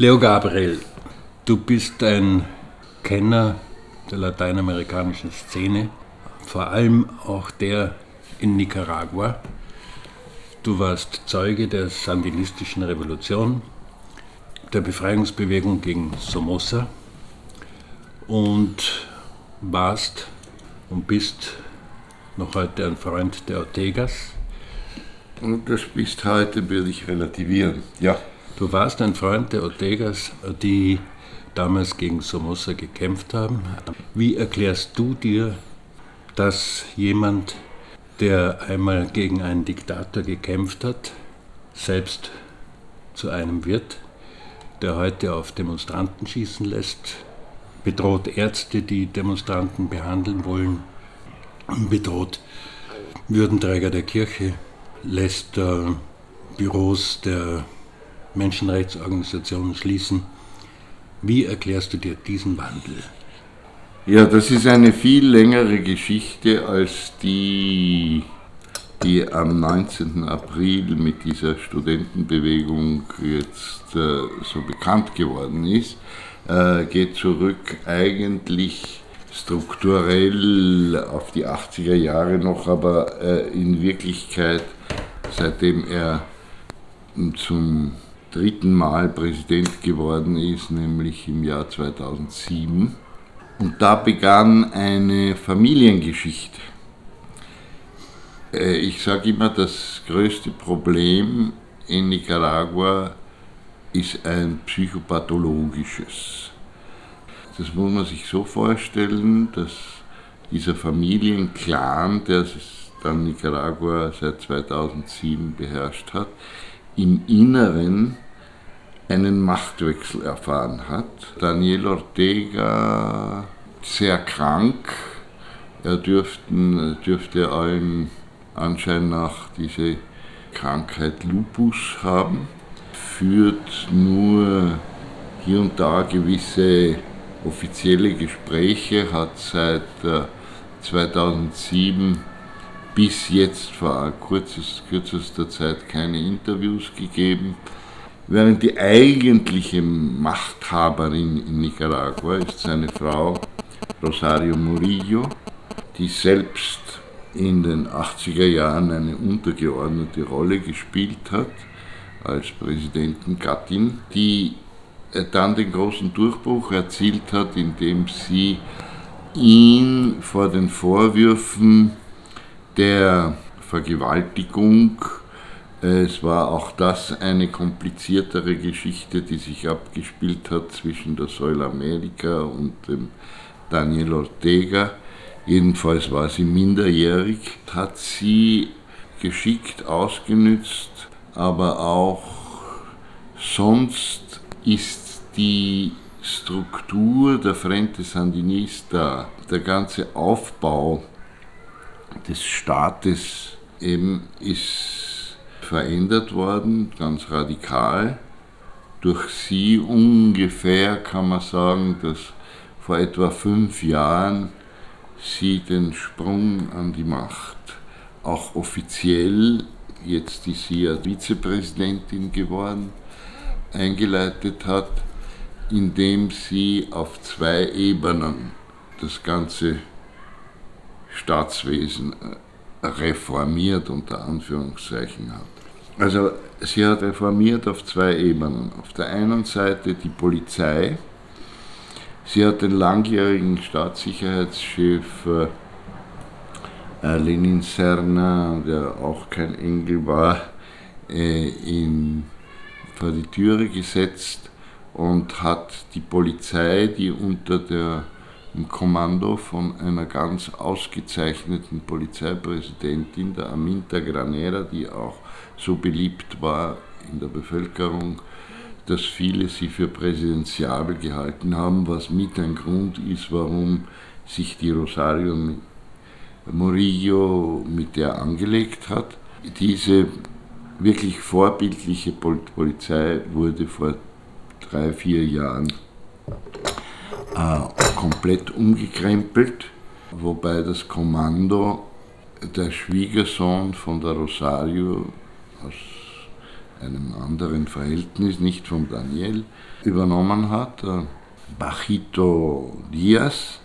Leo Gabriel, du bist ein Kenner der lateinamerikanischen Szene, vor allem auch der in Nicaragua. Du warst Zeuge der sandinistischen Revolution, der Befreiungsbewegung gegen Somoza und warst und bist noch heute ein Freund der Ortegas. Und das bist heute, würde ich relativieren, ja. Du warst ein Freund der Ortegas, die damals gegen Somoza gekämpft haben. Wie erklärst du dir, dass jemand, der einmal gegen einen Diktator gekämpft hat, selbst zu einem wird, der heute auf Demonstranten schießen lässt, bedroht Ärzte, die Demonstranten behandeln wollen, bedroht Würdenträger der Kirche, lässt äh, Büros der Menschenrechtsorganisationen schließen. Wie erklärst du dir diesen Wandel? Ja, das ist eine viel längere Geschichte als die, die am 19. April mit dieser Studentenbewegung jetzt äh, so bekannt geworden ist. Äh, geht zurück eigentlich strukturell auf die 80er Jahre noch, aber äh, in Wirklichkeit, seitdem er zum dritten Mal Präsident geworden ist, nämlich im Jahr 2007. Und da begann eine Familiengeschichte. Äh, ich sage immer, das größte Problem in Nicaragua ist ein psychopathologisches. Das muss man sich so vorstellen, dass dieser Familienclan, der dann Nicaragua seit 2007 beherrscht hat, im Inneren einen Machtwechsel erfahren hat. Daniel Ortega sehr krank, er dürften, dürfte allen Anschein nach diese Krankheit Lupus haben, führt nur hier und da gewisse offizielle Gespräche, hat seit 2007 äh, bis jetzt vor kurzes, kürzester Zeit keine Interviews gegeben. Während die eigentliche Machthaberin in Nicaragua ist seine Frau Rosario Murillo, die selbst in den 80er Jahren eine untergeordnete Rolle gespielt hat als Präsidentengattin, die dann den großen Durchbruch erzielt hat, indem sie ihn vor den Vorwürfen der Vergewaltigung. Es war auch das eine kompliziertere Geschichte, die sich abgespielt hat zwischen der Säule Amerika und dem Daniel Ortega. Jedenfalls war sie minderjährig, hat sie geschickt ausgenützt, aber auch sonst ist die Struktur der Frente Sandinista, der ganze Aufbau des Staates eben ist verändert worden, ganz radikal. Durch sie ungefähr kann man sagen, dass vor etwa fünf Jahren sie den Sprung an die Macht auch offiziell, jetzt ist sie ja Vizepräsidentin geworden, eingeleitet hat, indem sie auf zwei Ebenen das Ganze Staatswesen äh, reformiert unter Anführungszeichen hat. Also sie hat reformiert auf zwei Ebenen. Auf der einen Seite die Polizei. Sie hat den langjährigen Staatssicherheitschef äh, Lenin Serna, der auch kein Engel war, äh, in, vor die Türe gesetzt und hat die Polizei, die unter der im Kommando von einer ganz ausgezeichneten Polizeipräsidentin, der Aminta Granera, die auch so beliebt war in der Bevölkerung, dass viele sie für präsidentiabel gehalten haben, was mit ein Grund ist, warum sich die Rosario Murillo mit der angelegt hat. Diese wirklich vorbildliche Polizei wurde vor drei, vier Jahren äh, komplett umgekrempelt, wobei das Kommando der Schwiegersohn von der Rosario aus einem anderen Verhältnis, nicht von Daniel, übernommen hat, Bajito Diaz.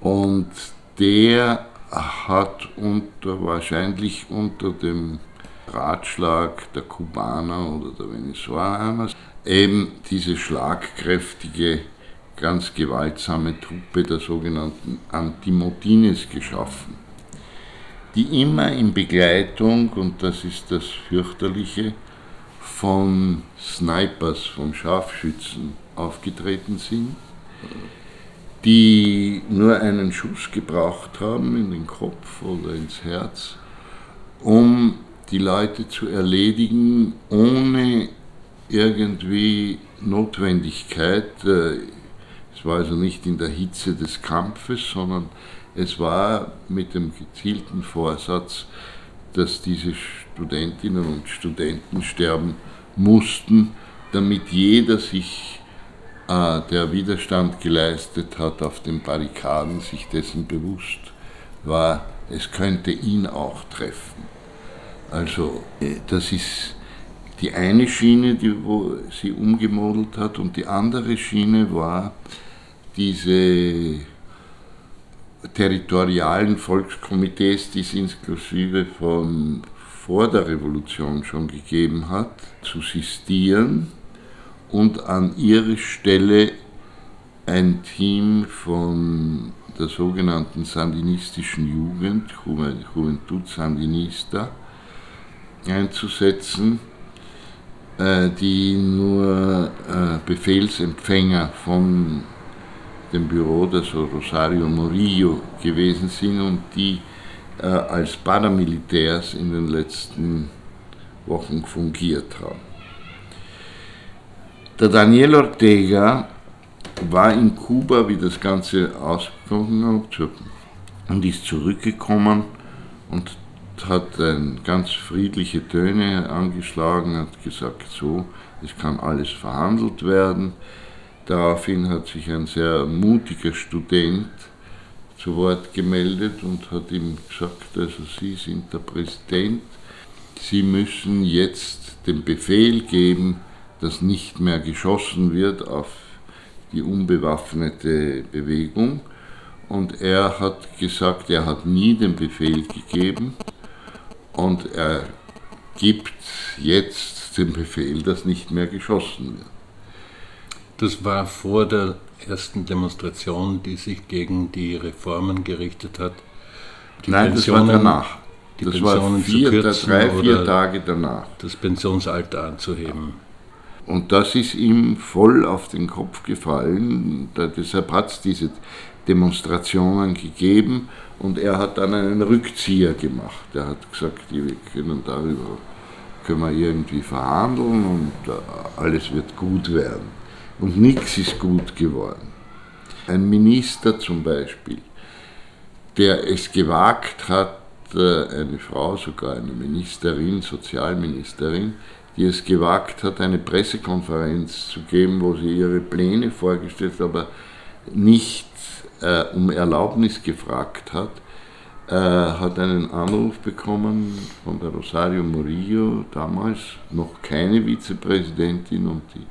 Und der hat unter, wahrscheinlich unter dem Ratschlag der Kubaner oder der Venezuelaner eben diese schlagkräftige, ganz gewaltsame Truppe der sogenannten Antimotines geschaffen, die immer in Begleitung, und das ist das fürchterliche, von Snipers, von Scharfschützen aufgetreten sind, die nur einen Schuss gebraucht haben in den Kopf oder ins Herz, um die Leute zu erledigen, ohne irgendwie Notwendigkeit. Es war also nicht in der Hitze des Kampfes, sondern es war mit dem gezielten Vorsatz, dass diese Studentinnen und Studenten sterben mussten, damit jeder sich, äh, der Widerstand geleistet hat auf den Barrikaden, sich dessen bewusst war, es könnte ihn auch treffen. Also äh, das ist die eine Schiene, die, wo sie umgemodelt hat, und die andere Schiene war diese territorialen Volkskomitees, die es inklusive von vor der Revolution schon gegeben hat, zu sistieren und an ihre Stelle ein Team von der sogenannten sandinistischen Jugend, Juventud Sandinista, einzusetzen, äh, die nur äh, Befehlsempfänger von dem Büro des Rosario Murillo gewesen sind und die äh, als Paramilitärs in den letzten Wochen fungiert haben. Der Daniel Ortega war in Kuba, wie das Ganze ausgegangen hat, und ist zurückgekommen und hat ein ganz friedliche Töne angeschlagen, hat gesagt, so, es kann alles verhandelt werden. Daraufhin hat sich ein sehr mutiger Student zu Wort gemeldet und hat ihm gesagt, also Sie sind der Präsident, Sie müssen jetzt den Befehl geben, dass nicht mehr geschossen wird auf die unbewaffnete Bewegung. Und er hat gesagt, er hat nie den Befehl gegeben und er gibt jetzt den Befehl, dass nicht mehr geschossen wird. Das war vor der ersten Demonstration, die sich gegen die Reformen gerichtet hat. Die Nein, Pensionen, das war danach. Die das Pensionen war vier, zu kürzen drei, vier Tage danach. Das Pensionsalter anzuheben. Und das ist ihm voll auf den Kopf gefallen. deshalb hat es diese Demonstrationen gegeben und er hat dann einen Rückzieher gemacht. Er hat gesagt, wir können darüber können wir irgendwie verhandeln und äh, alles wird gut werden. Und nichts ist gut geworden. Ein Minister zum Beispiel, der es gewagt hat, äh, eine Frau, sogar eine Ministerin, Sozialministerin, die es gewagt hat, eine Pressekonferenz zu geben, wo sie ihre Pläne vorgestellt aber nicht äh, um Erlaubnis gefragt hat, äh, hat einen Anruf bekommen von der Rosario Murillo, damals noch keine Vizepräsidentin, und die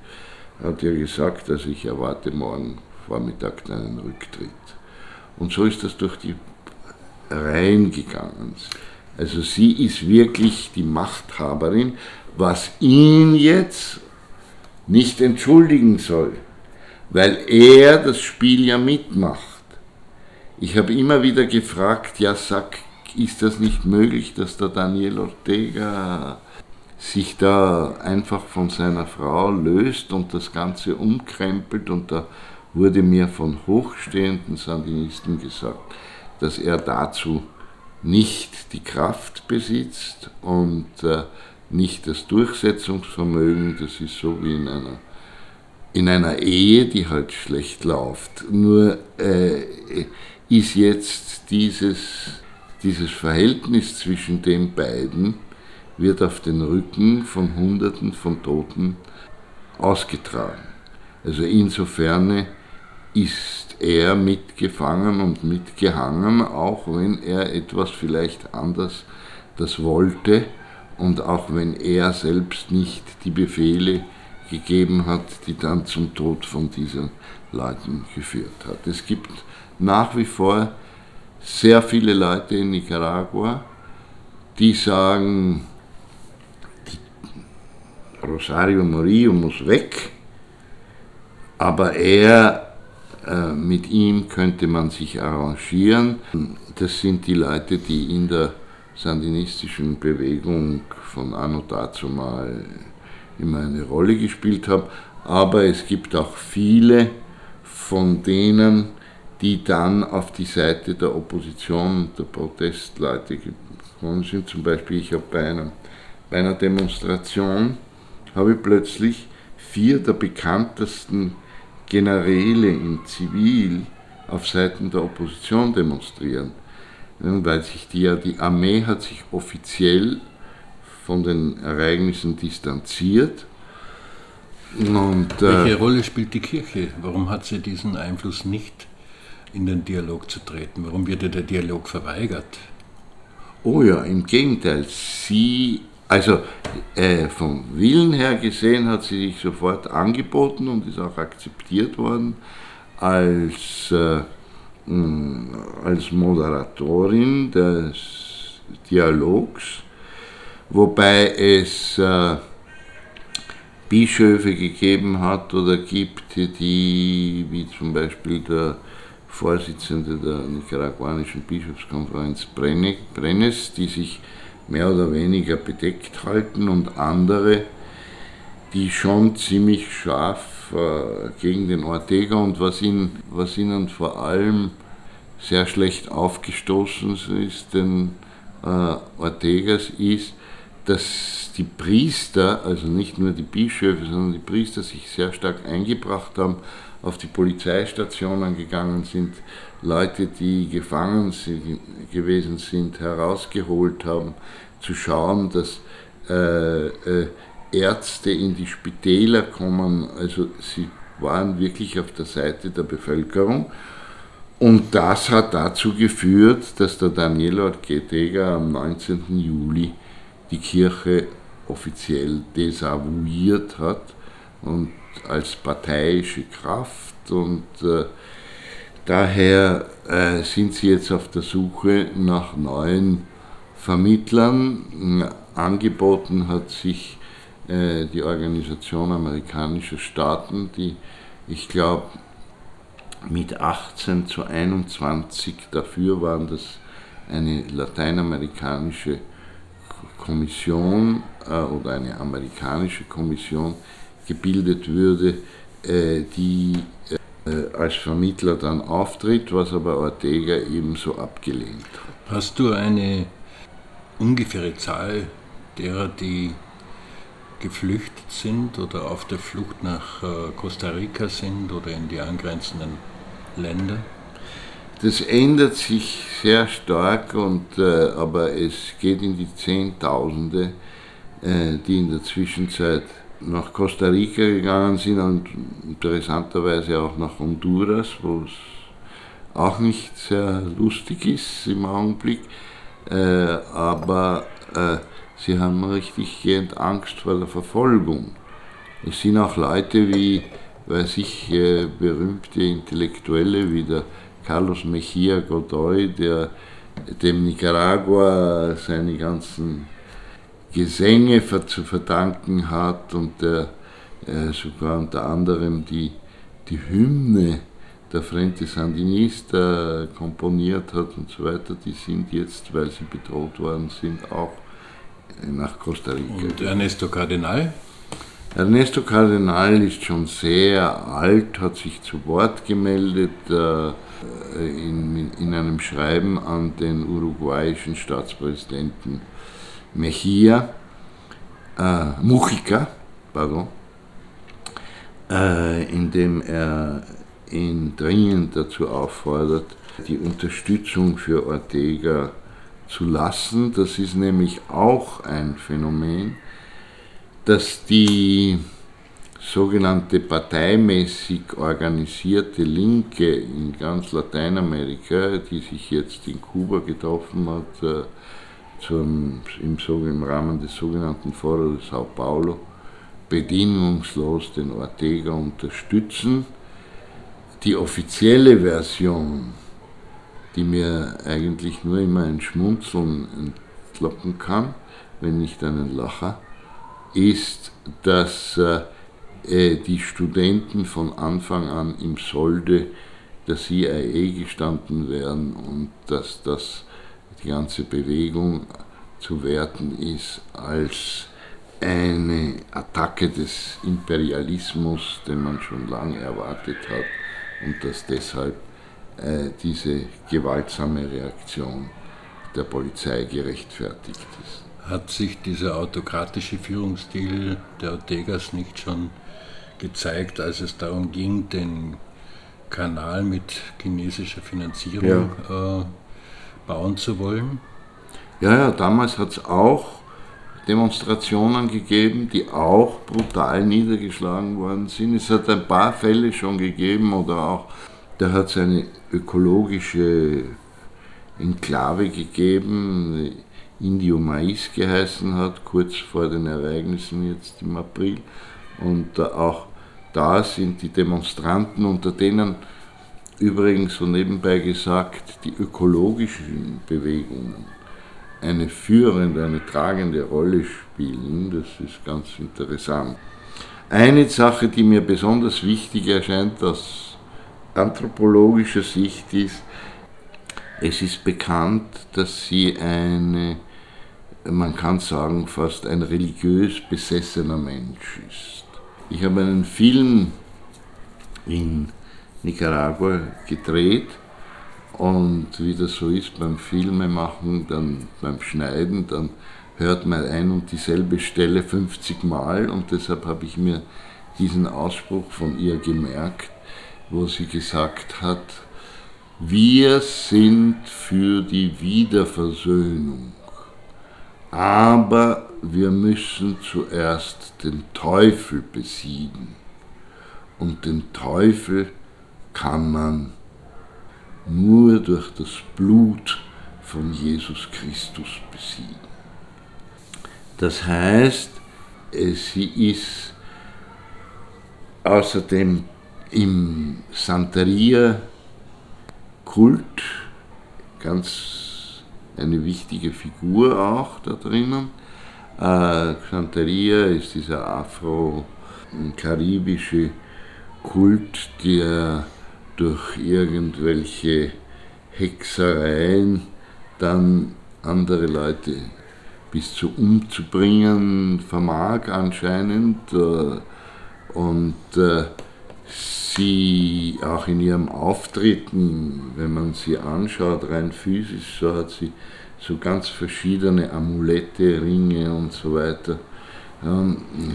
hat ihr gesagt, dass ich erwarte morgen Vormittag deinen Rücktritt. Und so ist das durch die Reihen gegangen. Also sie ist wirklich die Machthaberin, was ihn jetzt nicht entschuldigen soll, weil er das Spiel ja mitmacht. Ich habe immer wieder gefragt, ja sag, ist das nicht möglich, dass der Daniel Ortega sich da einfach von seiner Frau löst und das Ganze umkrempelt und da wurde mir von hochstehenden Sandinisten gesagt, dass er dazu nicht die Kraft besitzt und äh, nicht das Durchsetzungsvermögen, das ist so wie in einer, in einer Ehe, die halt schlecht läuft. Nur äh, ist jetzt dieses, dieses Verhältnis zwischen den beiden, wird auf den Rücken von Hunderten von Toten ausgetragen. Also insofern ist er mitgefangen und mitgehangen, auch wenn er etwas vielleicht anders das wollte und auch wenn er selbst nicht die Befehle gegeben hat, die dann zum Tod von diesen Leuten geführt hat. Es gibt nach wie vor sehr viele Leute in Nicaragua, die sagen, Rosario Murillo muss weg, aber er, äh, mit ihm könnte man sich arrangieren. Das sind die Leute, die in der sandinistischen Bewegung von Anno dazu mal immer eine Rolle gespielt haben. Aber es gibt auch viele von denen, die dann auf die Seite der Opposition der Protestleute gekommen sind. Zum Beispiel, ich habe bei, bei einer Demonstration, habe ich plötzlich vier der bekanntesten Generäle in Zivil auf Seiten der Opposition demonstrieren. Weil sich die, die Armee hat sich offiziell von den Ereignissen distanziert. Und, äh, Welche Rolle spielt die Kirche? Warum hat sie diesen Einfluss nicht, in den Dialog zu treten? Warum wird ihr der Dialog verweigert? Oh ja, im Gegenteil. Sie, also äh, vom Willen her gesehen, hat sie sich sofort angeboten und ist auch akzeptiert worden als, äh, als Moderatorin des Dialogs wobei es äh, Bischöfe gegeben hat oder gibt, die, wie zum Beispiel der Vorsitzende der nicaraguanischen Bischofskonferenz Brenes, die sich mehr oder weniger bedeckt halten und andere, die schon ziemlich scharf äh, gegen den Ortega und was, ihn, was ihnen vor allem sehr schlecht aufgestoßen ist, den äh, Ortegas, ist, dass die Priester, also nicht nur die Bischöfe, sondern die Priester sich sehr stark eingebracht haben, auf die Polizeistationen gegangen sind, Leute, die gefangen gewesen sind, herausgeholt haben, zu schauen, dass äh, äh, Ärzte in die Spitäler kommen. Also sie waren wirklich auf der Seite der Bevölkerung. Und das hat dazu geführt, dass der Daniel Ortega am 19. Juli die Kirche offiziell desavouiert hat und als parteiische Kraft und äh, daher äh, sind sie jetzt auf der Suche nach neuen Vermittlern. Angeboten hat sich äh, die Organisation amerikanischer Staaten, die ich glaube mit 18 zu 21 dafür waren, dass eine lateinamerikanische Kommission äh, oder eine amerikanische Kommission gebildet würde, äh, die äh, als Vermittler dann auftritt, was aber Ortega ebenso abgelehnt hat. Hast du eine ungefähre Zahl derer, die geflüchtet sind oder auf der Flucht nach äh, Costa Rica sind oder in die angrenzenden Länder? Das ändert sich sehr stark, und, äh, aber es geht in die Zehntausende, äh, die in der Zwischenzeit nach Costa Rica gegangen sind und interessanterweise auch nach Honduras, wo es auch nicht sehr lustig ist im Augenblick. Äh, aber äh, sie haben richtig Angst vor der Verfolgung. Es sind auch Leute wie, weiß ich, äh, berühmte Intellektuelle wie der Carlos Mejia Godoy, der dem Nicaragua seine ganzen Gesänge zu verdanken hat und der äh, sogar unter anderem die, die Hymne der Frente Sandinista komponiert hat und so weiter, die sind jetzt, weil sie bedroht worden sind, auch nach Costa Rica. Und Ernesto Cardenal? Ernesto Cardenal ist schon sehr alt, hat sich zu Wort gemeldet. Äh, äh, in, in einem Schreiben an den uruguayischen Staatspräsidenten Mejia, äh, Mujica, pardon, äh, in dem er ihn dringend dazu auffordert, die Unterstützung für Ortega zu lassen. Das ist nämlich auch ein Phänomen, dass die sogenannte parteimäßig organisierte Linke in ganz Lateinamerika, die sich jetzt in Kuba getroffen hat, äh, zum, im, im Rahmen des sogenannten Foro de Sao Paulo bedingungslos den Ortega unterstützen. Die offizielle Version, die mir eigentlich nur immer ein Schmunzeln entlocken kann, wenn nicht einen Lacher, ist, dass äh, die Studenten von Anfang an im Solde der CIA gestanden wären und dass das die ganze Bewegung zu werten ist als eine Attacke des Imperialismus, den man schon lange erwartet hat und dass deshalb äh, diese gewaltsame Reaktion der Polizei gerechtfertigt ist. Hat sich dieser autokratische Führungsstil der Ortegas nicht schon gezeigt, als es darum ging, den Kanal mit chinesischer Finanzierung ja. äh, bauen zu wollen? Ja, ja, damals hat es auch Demonstrationen gegeben, die auch brutal niedergeschlagen worden sind. Es hat ein paar Fälle schon gegeben oder auch, da hat es eine ökologische Enklave gegeben, Indio Mais geheißen hat, kurz vor den Ereignissen jetzt im April. Und auch da sind die Demonstranten, unter denen übrigens so nebenbei gesagt die ökologischen Bewegungen eine führende, eine tragende Rolle spielen. Das ist ganz interessant. Eine Sache, die mir besonders wichtig erscheint aus anthropologischer Sicht ist, es ist bekannt, dass sie eine, man kann sagen, fast ein religiös besessener Mensch ist. Ich habe einen Film in Nicaragua gedreht. Und wie das so ist beim Filmemachen, dann beim Schneiden, dann hört man ein und dieselbe Stelle 50 Mal. Und deshalb habe ich mir diesen Ausspruch von ihr gemerkt, wo sie gesagt hat, wir sind für die Wiederversöhnung, aber wir müssen zuerst den Teufel besiegen. Und den Teufel kann man nur durch das Blut von Jesus Christus besiegen. Das heißt, sie ist außerdem im Santeria-Kult ganz eine wichtige Figur auch da drinnen. Äh, Santeria ist dieser afro-karibische Kult, der durch irgendwelche Hexereien dann andere Leute bis zu umzubringen vermag anscheinend äh, und äh, sie auch in ihrem Auftreten, wenn man sie anschaut, rein physisch, so hat sie so ganz verschiedene Amulette, Ringe und so weiter.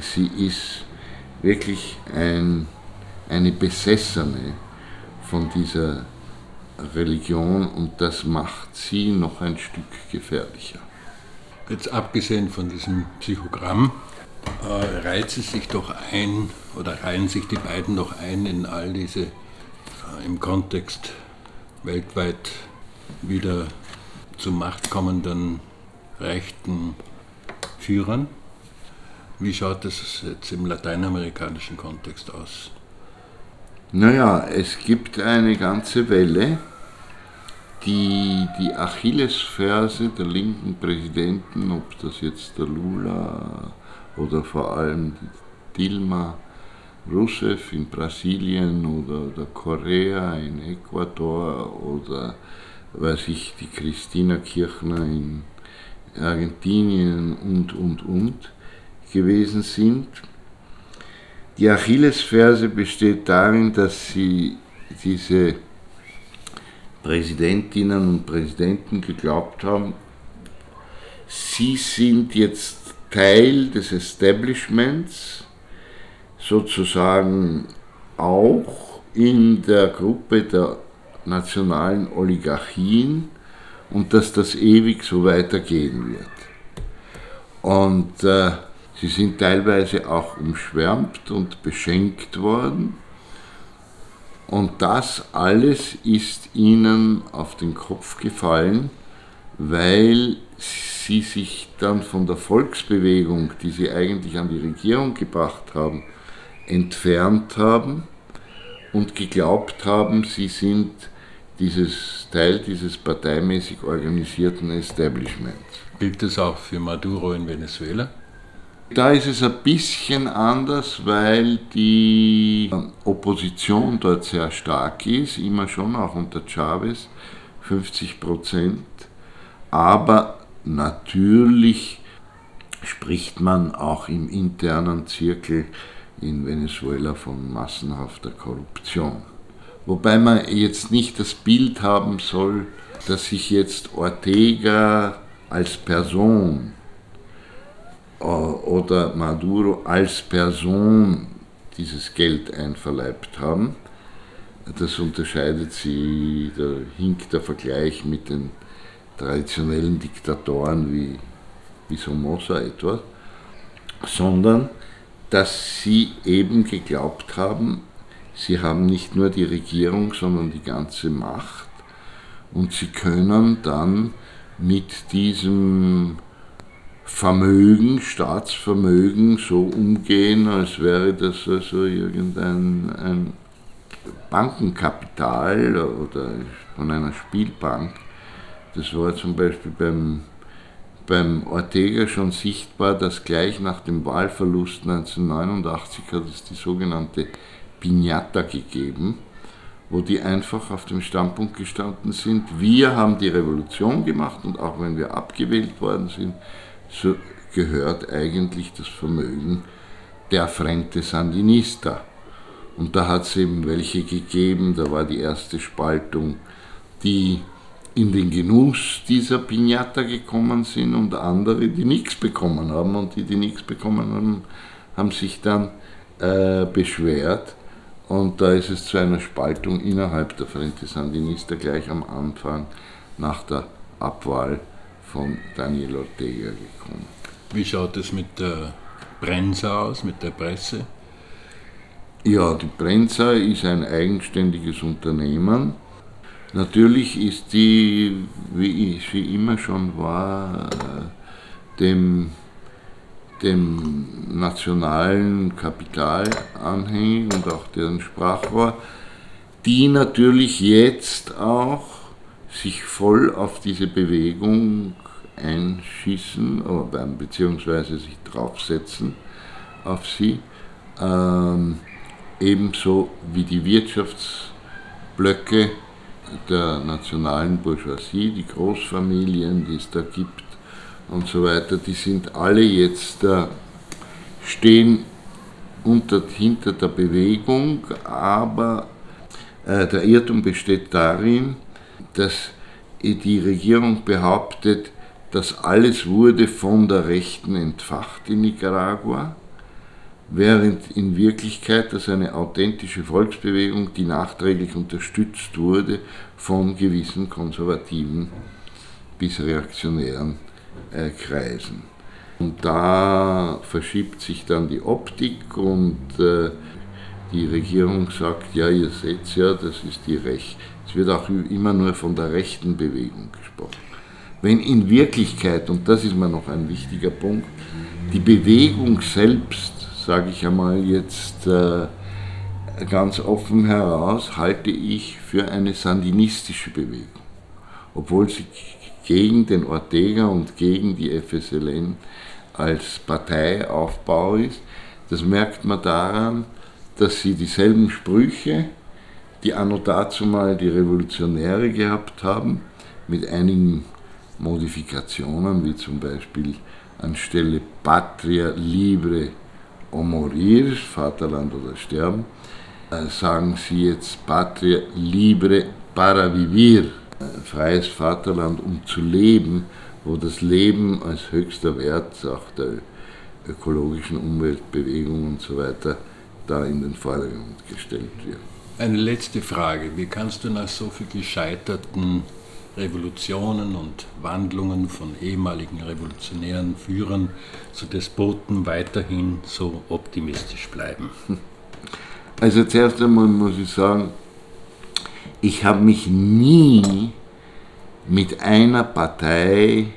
Sie ist wirklich ein, eine Besessene von dieser Religion und das macht sie noch ein Stück gefährlicher. Jetzt abgesehen von diesem Psychogramm, äh, reiht sie sich doch ein oder reihen sich die beiden doch ein in all diese äh, im Kontext weltweit wieder zur Macht kommenden rechten Führern. Wie schaut das jetzt im lateinamerikanischen Kontext aus? Naja, es gibt eine ganze Welle, die die Achillesferse der linken Präsidenten, ob das jetzt der Lula oder vor allem Dilma Rousseff in Brasilien oder der Korea in Ecuador oder weiß ich, die Christina Kirchner in Argentinien und, und, und gewesen sind die Achillesferse besteht darin, dass sie diese Präsidentinnen und Präsidenten geglaubt haben, sie sind jetzt Teil des Establishments, sozusagen auch in der Gruppe der nationalen Oligarchien und dass das ewig so weitergehen wird. Und äh, Sie sind teilweise auch umschwärmt und beschenkt worden. Und das alles ist ihnen auf den Kopf gefallen, weil sie sich dann von der Volksbewegung, die sie eigentlich an die Regierung gebracht haben, entfernt haben und geglaubt haben, sie sind dieses Teil dieses parteimäßig organisierten Establishments. Gilt das auch für Maduro in Venezuela? Da ist es ein bisschen anders, weil die Opposition dort sehr stark ist, immer schon, auch unter Chavez, 50 Prozent. Aber natürlich spricht man auch im internen Zirkel in Venezuela von massenhafter Korruption. Wobei man jetzt nicht das Bild haben soll, dass sich jetzt Ortega als Person oder Maduro als Person dieses Geld einverleibt haben. Das unterscheidet sie, da hinkt der Vergleich mit den traditionellen Diktatoren wie, wie Somoza etwa, sondern dass sie eben geglaubt haben, sie haben nicht nur die Regierung, sondern die ganze Macht und sie können dann mit diesem Vermögen, Staatsvermögen so umgehen, als wäre das also irgendein ein Bankenkapital oder von einer Spielbank. Das war zum Beispiel beim, beim Ortega schon sichtbar, dass gleich nach dem Wahlverlust 1989 hat es die sogenannte Piñata gegeben, wo die einfach auf dem Standpunkt gestanden sind, wir haben die Revolution gemacht und auch wenn wir abgewählt worden sind, so gehört eigentlich das Vermögen der Frente Sandinista. Und da hat es eben welche gegeben, da war die erste Spaltung, die in den Genuss dieser Piñata gekommen sind und andere, die nichts bekommen haben. Und die, die nichts bekommen haben, haben sich dann äh, beschwert. Und da ist es zu einer Spaltung innerhalb der Frente Sandinista gleich am Anfang nach der Abwahl von Daniel Ortega gekommen. Wie schaut es mit der Prensa aus, mit der Presse? Ja, die Prensa ist ein eigenständiges Unternehmen. Natürlich ist die, wie sie immer schon war, dem, dem nationalen Kapital anhängig und auch deren Sprachrohr, die natürlich jetzt auch sich voll auf diese Bewegung einschießen beziehungsweise sich draufsetzen auf sie. Ähm, ebenso wie die Wirtschaftsblöcke der nationalen Bourgeoisie, die Großfamilien, die es da gibt und so weiter, die sind alle jetzt, äh, stehen unter, hinter der Bewegung, aber äh, der Irrtum besteht darin, dass die Regierung behauptet, das alles wurde von der Rechten entfacht in Nicaragua, während in Wirklichkeit das eine authentische Volksbewegung, die nachträglich unterstützt wurde von gewissen konservativen bis reaktionären äh, Kreisen. Und da verschiebt sich dann die Optik und äh, die Regierung sagt, ja, ihr seht ja, das ist die Recht, es wird auch immer nur von der rechten Bewegung gesprochen. Wenn in Wirklichkeit, und das ist mir noch ein wichtiger Punkt, die Bewegung selbst, sage ich einmal jetzt äh, ganz offen heraus, halte ich für eine sandinistische Bewegung. Obwohl sie gegen den Ortega und gegen die FSLN als Parteiaufbau ist. Das merkt man daran, dass sie dieselben Sprüche die anno dazu mal die Revolutionäre gehabt haben, mit einigen Modifikationen, wie zum Beispiel anstelle Patria libre o morir, Vaterland oder Sterben, äh, sagen sie jetzt Patria libre para vivir, freies Vaterland, um zu leben, wo das Leben als höchster Wert auch der ökologischen Umweltbewegung und so weiter da in den Vordergrund gestellt wird. Eine letzte Frage. Wie kannst du nach so viel gescheiterten Revolutionen und Wandlungen von ehemaligen revolutionären Führern zu Despoten weiterhin so optimistisch bleiben? Also zuerst einmal muss ich sagen, ich habe mich nie mit einer Partei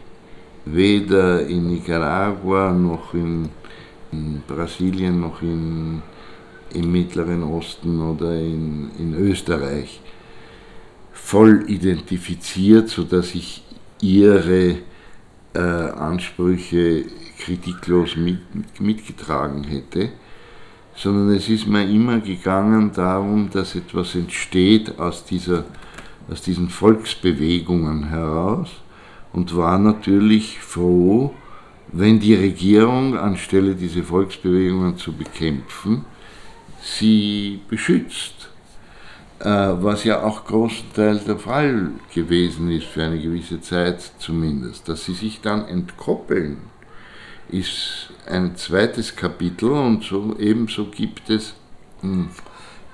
weder in Nicaragua noch in, in Brasilien noch in, im Mittleren Osten oder in, in Österreich voll identifiziert, sodass ich ihre äh, Ansprüche kritiklos mit, mitgetragen hätte, sondern es ist mir immer gegangen darum, dass etwas entsteht aus, dieser, aus diesen Volksbewegungen heraus und war natürlich froh, wenn die Regierung, anstelle diese Volksbewegungen zu bekämpfen, sie beschützt. Äh, was ja auch großenteils der Fall gewesen ist, für eine gewisse Zeit zumindest. Dass sie sich dann entkoppeln, ist ein zweites Kapitel und so, ebenso gibt es hm,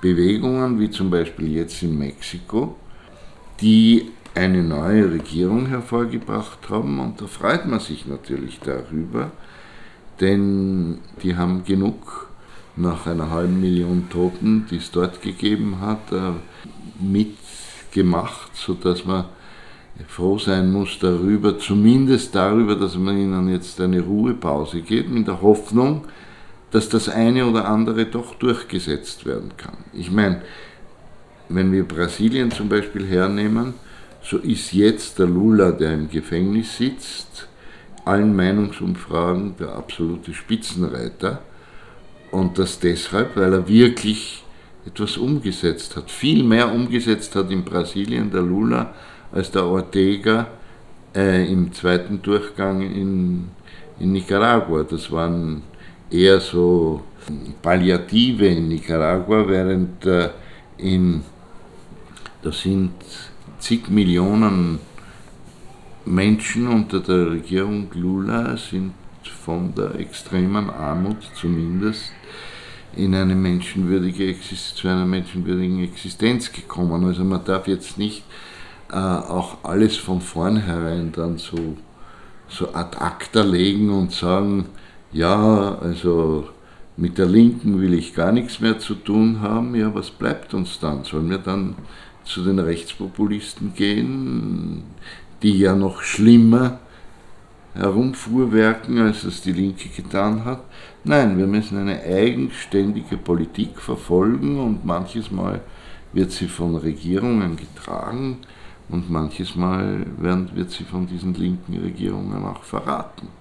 Bewegungen, wie zum Beispiel jetzt in Mexiko, die eine neue Regierung hervorgebracht haben und da freut man sich natürlich darüber, denn die haben genug nach einer halben Million Toten, die es dort gegeben hat, äh, mitgemacht, sodass man froh sein muss darüber, zumindest darüber, dass man ihnen jetzt eine Ruhepause gibt, in der Hoffnung, dass das eine oder andere doch durchgesetzt werden kann. Ich meine, wenn wir Brasilien zum Beispiel hernehmen, so ist jetzt der Lula, der im Gefängnis sitzt, allen Meinungsumfragen der absolute Spitzenreiter. Und das deshalb, weil er wirklich etwas umgesetzt hat. Viel mehr umgesetzt hat in Brasilien der Lula als der Ortega äh, im zweiten Durchgang in, in Nicaragua. Das waren eher so Palliative in Nicaragua, während äh, in, da sind zig Millionen Menschen unter der Regierung Lula sind von der extremen Armut zumindest in eine menschenwürdige zu einer menschenwürdigen Existenz gekommen. Also man darf jetzt nicht äh, auch alles von vornherein dann so, so ad acta legen und sagen, ja, also mit der Linken will ich gar nichts mehr zu tun haben, ja, was bleibt uns dann? Sollen wir dann zu den Rechtspopulisten gehen, die ja noch schlimmer herumfuhrwerken, als es die Linke getan hat. Nein, wir müssen eine eigenständige Politik verfolgen und manches Mal wird sie von Regierungen getragen und manches Mal wird sie von diesen linken Regierungen auch verraten.